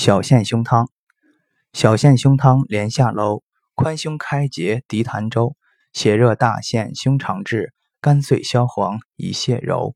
小陷胸汤，小陷胸汤连下楼，宽胸开结涤痰粥，血热大陷胸肠滞，肝碎消黄，以泻柔。